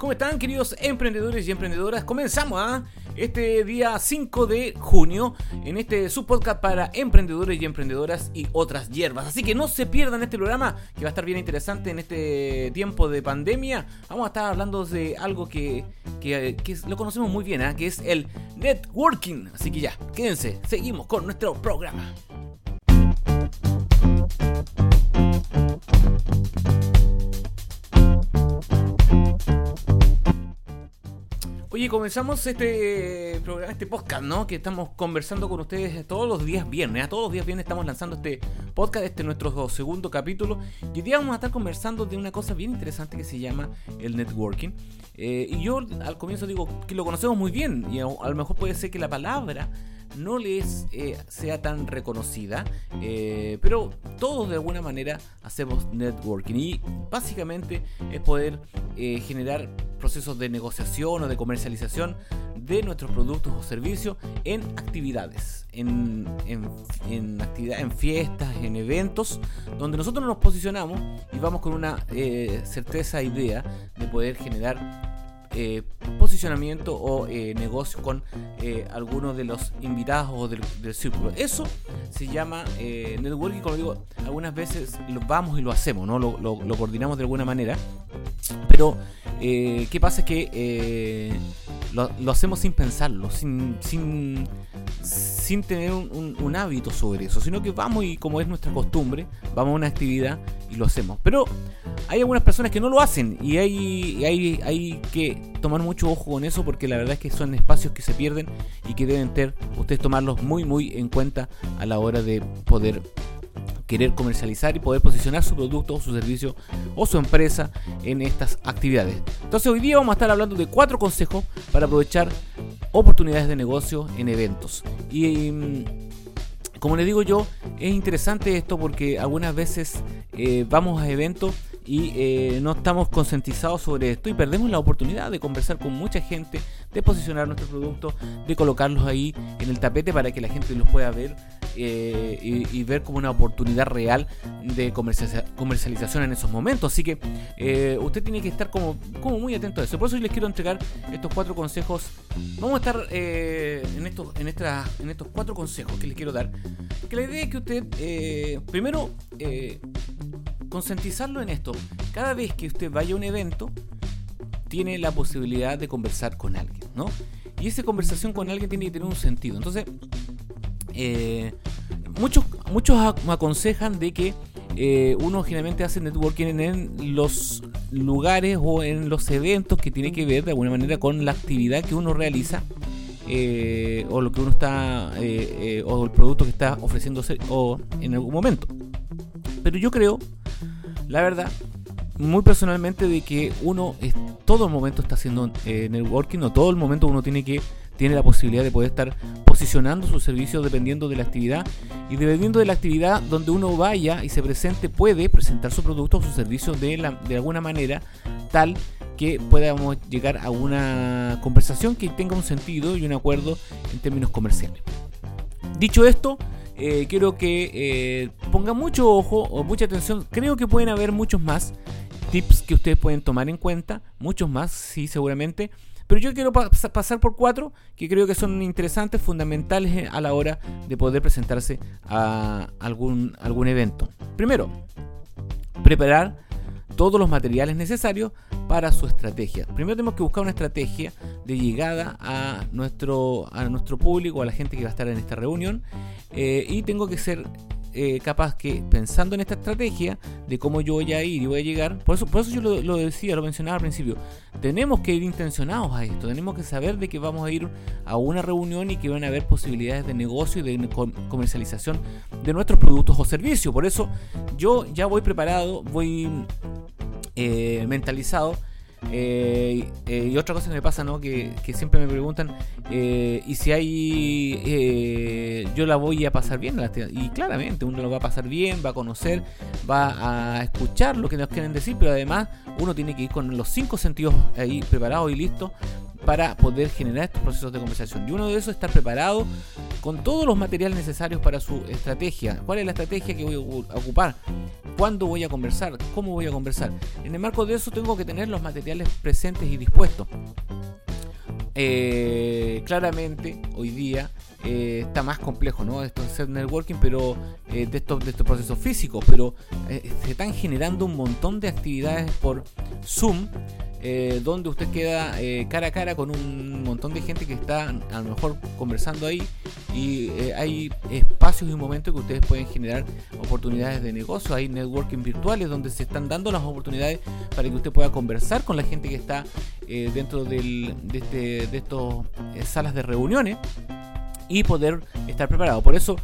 ¿Cómo están queridos emprendedores y emprendedoras? Comenzamos ¿ah? este día 5 de junio en este subpodcast para emprendedores y emprendedoras y otras hierbas. Así que no se pierdan este programa que va a estar bien interesante en este tiempo de pandemia. Vamos a estar hablando de algo que, que, lo conocemos muy bien, ¿ah? que es el networking. Así que ya, quédense, seguimos con nuestro programa. Oye, comenzamos este programa, este podcast, ¿no? Que estamos conversando con ustedes todos los días viernes. A todos los días viernes estamos lanzando este podcast, este es nuestro segundo capítulo. Y hoy día vamos a estar conversando de una cosa bien interesante que se llama el networking. Eh, y yo al comienzo digo que lo conocemos muy bien. Y a, lo mejor puede ser que la palabra no les eh, sea tan reconocida, eh, pero todos de alguna manera hacemos networking y básicamente es poder generar procesos de negociación o de comercialización de nuestros productos o servicios en actividades, en, en, en, en fiestas, en eventos, donde nosotros nos posicionamos y vamos con una eh, certeza idea de poder generar eh, posicionamiento o eh, negocio con eh, algunos de los invitados o del, círculo. Eso se llama networking, como digo, algunas veces lo vamos y lo hacemos, ¿no? Lo, lo coordinamos de alguna manera, pero ¿qué pasa? Es que lo, hacemos sin pensarlo, sin, sin, sin tener un, hábito sobre eso, sino que vamos y como es nuestra costumbre, vamos a una actividad y lo hacemos. Pero hay algunas personas que no lo hacen y hay, hay, hay que tomar mucho ojo con eso porque la verdad es que son espacios que se pierden y que deben tener ustedes tomarlos muy muy en cuenta a la hora de poder querer comercializar y poder posicionar su producto o su servicio o su empresa en estas actividades. Entonces hoy día vamos a estar hablando de cuatro consejos para aprovechar oportunidades de negocio en eventos. Y mm, como les digo yo, es interesante esto porque algunas veces eh, vamos a eventos y eh, no estamos concientizados sobre esto y perdemos la oportunidad de conversar con mucha gente, de posicionar nuestros productos, de colocarlos ahí en el tapete para que la gente los pueda ver eh, y, ver como una oportunidad real de comercialización en esos momentos. Así que eh, usted tiene que estar como, como muy atento a eso. Por eso yo les quiero entregar estos cuatro consejos. Vamos a estar en, estos, en, en estos cuatro consejos que les quiero dar. Que la idea es que usted, primero, concientizarlo en esto. Cada vez que usted vaya a un evento, tiene la posibilidad de conversar con alguien, ¿no? Y esa conversación con alguien tiene que tener un sentido. Entonces, eh, muchos, muchos aconsejan de que eh, uno generalmente hace networking en los lugares o en los eventos que tiene que ver de alguna manera con la actividad que uno realiza eh, o lo que uno está o el producto que está ofreciéndose o en algún momento. Pero yo creo la verdad, muy personalmente de que uno es, todo el momento está haciendo networking o todo el momento uno tiene que tiene la posibilidad de poder estar posicionando sus servicios dependiendo de la actividad y dependiendo de la actividad donde uno vaya y se presente puede presentar su producto o su servicio de, la, de alguna manera tal que podamos llegar a una conversación que tenga un sentido y un acuerdo en términos comerciales. Dicho esto, eh, quiero que eh, pongan mucho ojo o mucha atención. Creo que pueden haber muchos más tips que ustedes pueden tomar en cuenta. Muchos más, sí, seguramente. Pero yo quiero pasar por cuatro que creo que son interesantes, fundamentales eh, a la hora de poder presentarse a algún, algún evento. Primero, preparar todos los materiales necesarios para su estrategia. Primero tenemos que buscar una estrategia de llegada a nuestro, a nuestro público, a la gente que va a estar en esta reunión. Eh, y tengo que ser eh, capaz que pensando en esta estrategia de cómo yo voy a ir y voy a llegar, por eso, por eso yo lo, decía, lo mencionaba al principio, tenemos que ir intencionados a esto, tenemos que saber de que vamos a ir a una reunión y que van a haber posibilidades de negocio y de comercialización de nuestros productos o servicios. Por eso yo ya voy preparado, voy eh, mentalizado. Eh, eh, y otra cosa que me pasa, ¿no? Que, siempre me preguntan, y si hay, yo la voy a pasar bien, y claramente uno lo va a pasar bien, va a conocer, va a escuchar lo que nos quieren decir, pero además uno tiene que ir con los cinco sentidos ahí preparados y listos para poder generar estos procesos de conversación. Y uno de esos es estar preparado con todos los materiales necesarios para su estrategia. ¿Cuál es la estrategia que voy a ocupar? Cuándo voy a conversar, cómo voy a conversar. En el marco de eso tengo que tener los materiales presentes y dispuestos. Eh, claramente hoy día eh, está más complejo, ¿no? Esto es networking, pero eh, de, estos, de estos procesos físicos, pero se están generando un montón de actividades por Zoom eh, donde usted queda eh, cara a cara con un montón de gente que está a lo mejor conversando ahí. Y eh, hay espacios y momentos que ustedes pueden generar oportunidades de negocio, hay networking virtuales donde se están dando las oportunidades para que usted pueda conversar con la gente que está dentro del, de, este, de estos salas de reuniones y poder estar preparado. Por eso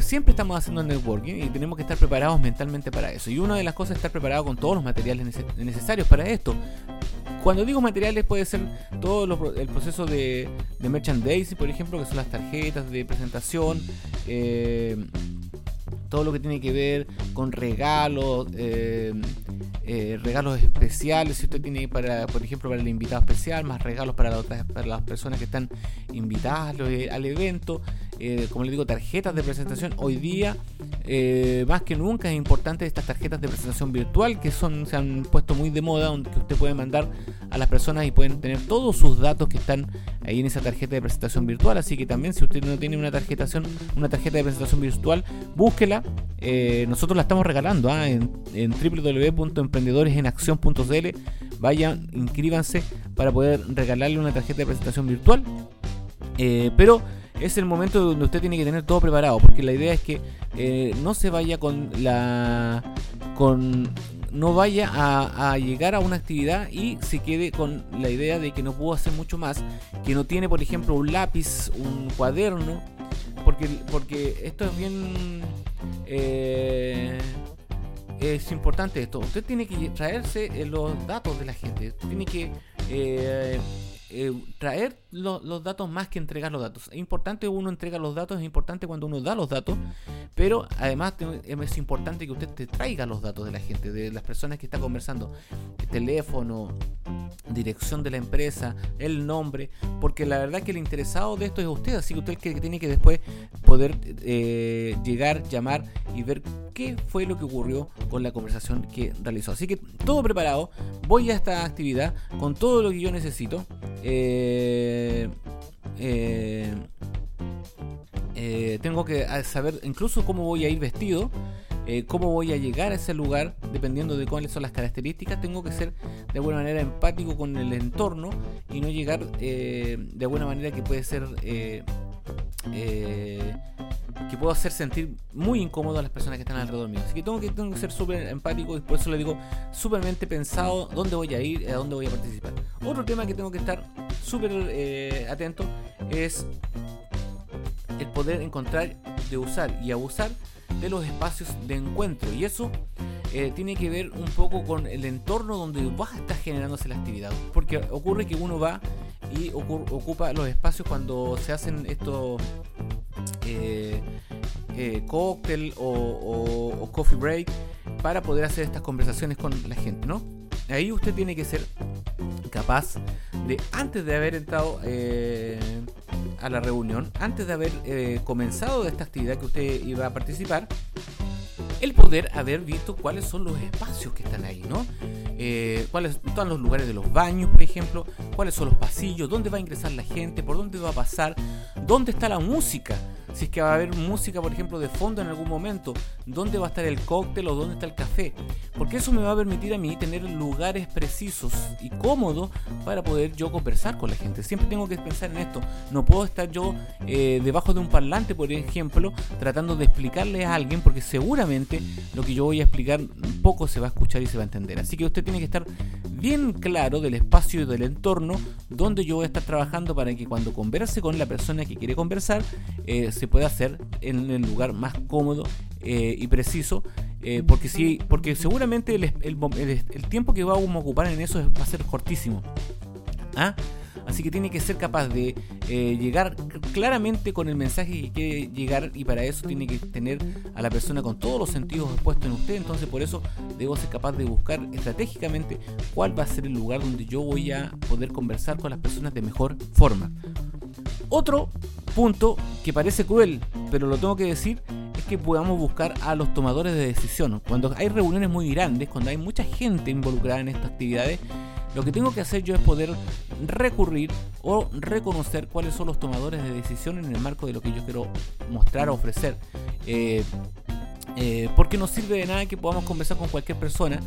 siempre estamos haciendo networking y tenemos que estar preparados mentalmente para eso. Y una de las cosas es estar preparado con todos los materiales necesarios para esto. Cuando digo materiales puede ser todo el proceso de, de merchandising, por ejemplo, que son las tarjetas de presentación, eh, todo lo que tiene que ver con regalos, eh, eh, regalos especiales, si usted tiene para, por ejemplo, para el invitado especial, más regalos para, para las personas que están invitadas al evento, como le digo, tarjetas de presentación. Hoy día eh, más que nunca es importante estas tarjetas de presentación virtual que son se han puesto muy de moda, donde usted puede mandar a las personas y pueden tener todos sus datos que están ahí en esa tarjeta de presentación virtual. Así que también si usted no tiene una tarjeta, una tarjeta de presentación virtual, búsquela. Eh, nosotros la estamos regalando ¿ah? en, en www.emprendedoresenacción.cl. Vayan, inscríbanse para poder regalarle una tarjeta de presentación virtual. Eh, pero es el momento donde usted tiene que tener todo preparado, porque la idea es que eh, no se vaya con la con no vaya a, llegar a una actividad y se quede con la idea de que no pudo hacer mucho más, que no tiene por ejemplo un lápiz, un cuaderno, porque, porque esto es bien... Eh, es importante esto. Usted tiene que traerse eh, los datos de la gente. Tiene que traer los datos más que entregar los datos. Es importante uno entrega los datos, es importante cuando uno da los datos, pero además es importante que usted te traiga los datos de la gente, de las personas que está conversando, el teléfono, dirección de la empresa, el nombre, porque la verdad que el interesado de esto es usted, así que usted que tiene que después poder eh, llegar, llamar y ver qué fue lo que ocurrió con la conversación que realizó. Así que todo preparado, voy a esta actividad con todo lo que yo necesito. Eh, eh, eh, tengo que saber incluso cómo voy a ir vestido, cómo voy a llegar a ese lugar, dependiendo de cuáles son las características. Tengo que ser de alguna manera empático con el entorno y no llegar de alguna manera que puede ser que puedo hacer sentir muy incómodo a las personas que están alrededor mío. Así que tengo que, tengo que ser súper empático y por eso le digo súpermente pensado dónde voy a ir y a dónde voy a participar. Otro tema que tengo que estar súper eh, atento es el poder encontrar, de usar y abusar de los espacios de encuentro. Y eso eh, tiene que ver un poco con el entorno donde va a estar generándose la actividad. Porque ocurre que uno va y ocupa los espacios cuando se hacen estos eh, eh, cóctel o, coffee break para poder hacer estas conversaciones con la gente, ¿no? Ahí usted tiene que ser capaz de, antes de haber entrado eh, a la reunión, antes de haber eh, comenzado esta actividad que usted iba a participar, el poder haber visto cuáles son los espacios que están ahí, ¿no? Cuáles están los lugares de los baños, por ejemplo, cuáles son los pasillos, dónde va a ingresar la gente, por dónde va a pasar, dónde está la música si es que va a haber música, por ejemplo, de fondo en algún momento, dónde va a estar el cóctel o dónde está el café, porque eso me va a permitir a mí tener lugares precisos y cómodos para poder yo conversar con la gente. Siempre tengo que pensar en esto, no puedo estar yo eh, debajo de un parlante, por ejemplo, tratando de explicarle a alguien, porque seguramente lo que yo voy a explicar poco se va a escuchar y se va a entender. Así que usted tiene que estar bien claro del espacio y del entorno donde yo voy a estar trabajando para que cuando converse con la persona que quiere conversar, eh, se puede hacer en el lugar más cómodo eh, y preciso. Eh, porque si, porque seguramente el, el, tiempo que vamos a ocupar en eso va a ser cortísimo. ¿Ah? Así que tiene que ser capaz de eh, llegar claramente con el mensaje que quiere llegar y para eso tiene que tener a la persona con todos los sentidos puestos en usted. Entonces por eso debo ser capaz de buscar estratégicamente cuál va a ser el lugar donde yo voy a poder conversar con las personas de mejor forma. Otro punto que parece cruel, pero lo tengo que decir, que podamos buscar a los tomadores de decisión. Cuando hay reuniones muy grandes, cuando hay mucha gente involucrada en estas actividades, lo que tengo que hacer yo es poder recurrir o reconocer cuáles son los tomadores de decisión en el marco de lo que yo quiero mostrar o ofrecer. Eh, eh, porque no sirve de nada que podamos conversar con cualquier persona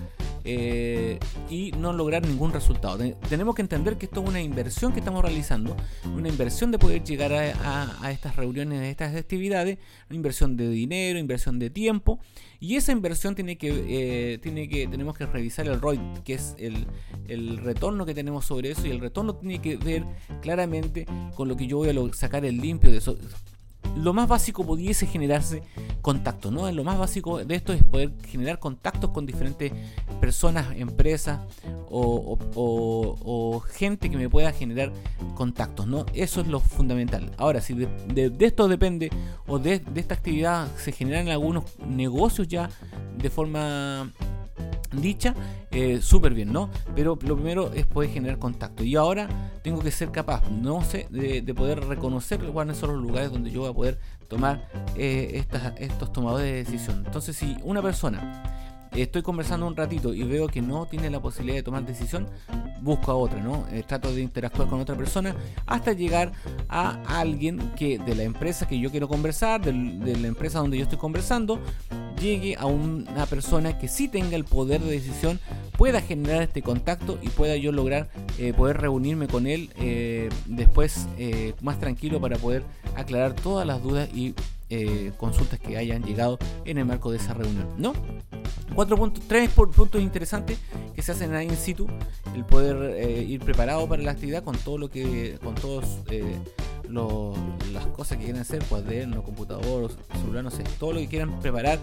eh, y no lograr ningún resultado. tenemos que entender que esto es una inversión que estamos realizando, una inversión de poder llegar a, estas reuniones, a estas actividades, una inversión de dinero, inversión de tiempo, y esa inversión tiene que, eh, tiene que tenemos que revisar el ROI, que es el, el, retorno que tenemos sobre eso, y el retorno tiene que ver claramente con lo que yo voy a sacar el limpio de eso lo más básico pudiese generarse contacto, ¿no? Lo más básico de esto es poder generar contactos con diferentes personas, empresas o, gente que me pueda generar contactos, ¿no? Eso es lo fundamental. Ahora, si de, esto depende o de, de esta actividad se generan algunos negocios ya de forma dicha, eh, súper bien, ¿no? Pero lo primero es poder generar contacto. Y ahora tengo que ser capaz, no sé, de, poder reconocer cuáles son los lugares donde yo voy a poder tomar eh, estas, estos tomadores de decisión. Entonces, si una persona estoy conversando un ratito y veo que no tiene la posibilidad de tomar decisión, busco a otra, ¿no? Eh, trato de interactuar con otra persona hasta llegar a alguien que de la empresa que yo quiero conversar, de, la empresa donde yo estoy conversando, llegue a una persona que sí tenga el poder de decisión, pueda generar este contacto y pueda yo lograr eh, poder reunirme con él eh, después más tranquilo para poder aclarar todas las dudas y consultas que hayan llegado en el marco de esa reunión, ¿no? Cuatro puntos, tres puntos interesantes que se hacen ahí in situ, el poder eh, ir preparado para la actividad con todo lo que, con todos eh, las cosas que quieran hacer, cuaderno, computador, celular, no sé, todo lo que quieran preparar.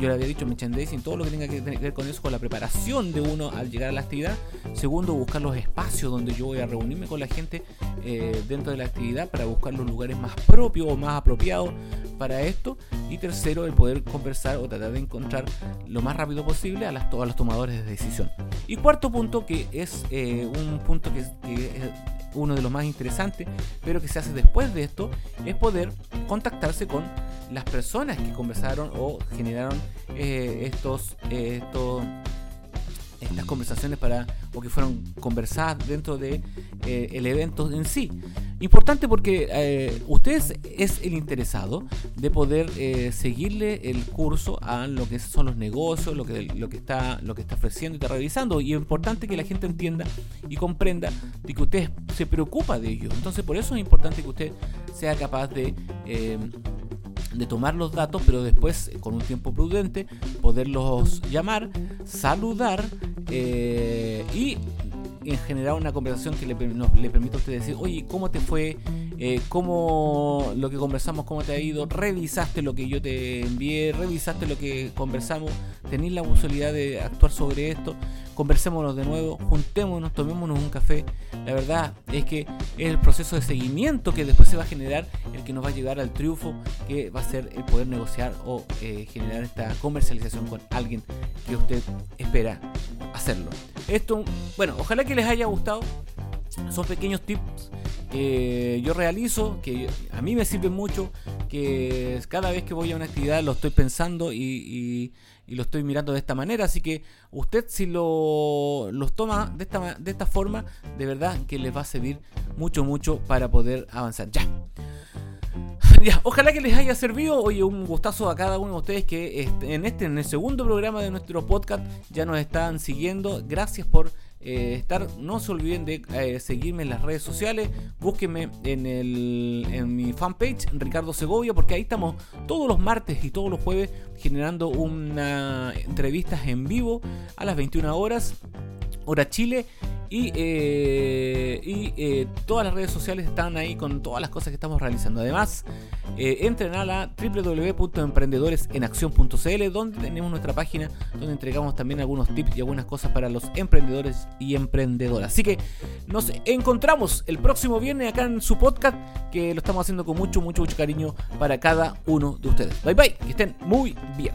Yo le había dicho merchandising, todo lo que tenga que ver con eso, con la preparación de uno al llegar a la actividad. Segundo, buscar los espacios donde yo voy a reunirme con la gente eh, dentro de la actividad para buscar los lugares más propios o más apropiados para esto. Y tercero, el poder conversar o tratar de encontrar lo más rápido posible a, las, los tomadores de decisión. Y cuarto punto, que es eh, un punto que, que uno de los más interesantes, pero que se hace después de esto, es poder contactarse con las personas que conversaron o generaron eh, estos, estos estas conversaciones para o que fueron conversadas dentro de eh, el evento en sí. Importante porque eh, usted es el interesado de poder eh, seguirle el curso a lo que son los negocios, lo que, lo que está lo que está ofreciendo y está revisando. Y es importante que la gente entienda y comprenda de que usted se preocupa de ello. Entonces por eso es importante que usted sea capaz de de tomar los datos, pero después, con un tiempo prudente, poderlos llamar, saludar eh, y en generar una conversación que le, permita a usted decir, oye, ¿cómo te fue? Eh, ¿Cómo lo que conversamos, cómo te ha ido? ¿Revisaste lo que yo te envié? ¿Revisaste lo que conversamos? ¿Tenéis la posibilidad de actuar sobre esto? Conversémonos de nuevo, juntémonos, tomémonos un café. La verdad es que es el proceso de seguimiento que después se va a generar el que nos va a llevar al triunfo, que va a ser el poder negociar o eh, generar esta comercialización con alguien que usted espera hacerlo. Esto, bueno, ojalá que les haya gustado. Son pequeños tips que yo realizo, que a mí me sirven mucho, que cada vez que voy a una actividad lo estoy pensando y, lo estoy mirando de esta manera. Así que usted si lo los toma de esta, de esta forma, de verdad que les va a servir mucho, mucho para poder avanzar. Ya. Ojalá que les haya servido. Oye, un gustazo a cada uno de ustedes que en este, en el segundo programa de nuestro podcast, ya nos están siguiendo. Gracias por eh, estar. No se olviden de eh, seguirme en las redes sociales. Búsquenme en, el, en mi fanpage, Ricardo Segovia, porque ahí estamos todos los martes y todos los jueves generando una entrevistas en vivo a las 21 horas, hora Chile y, eh, eh, todas las redes sociales están ahí con todas las cosas que estamos realizando. Además, eh, entren a la www.emprendedoresenacción.cl donde tenemos nuestra página donde entregamos también algunos tips y algunas cosas para los emprendedores y emprendedoras. Así que nos encontramos el próximo viernes acá en su podcast que lo estamos haciendo con mucho, mucho, mucho cariño para cada uno de ustedes. Bye bye, que estén muy bien.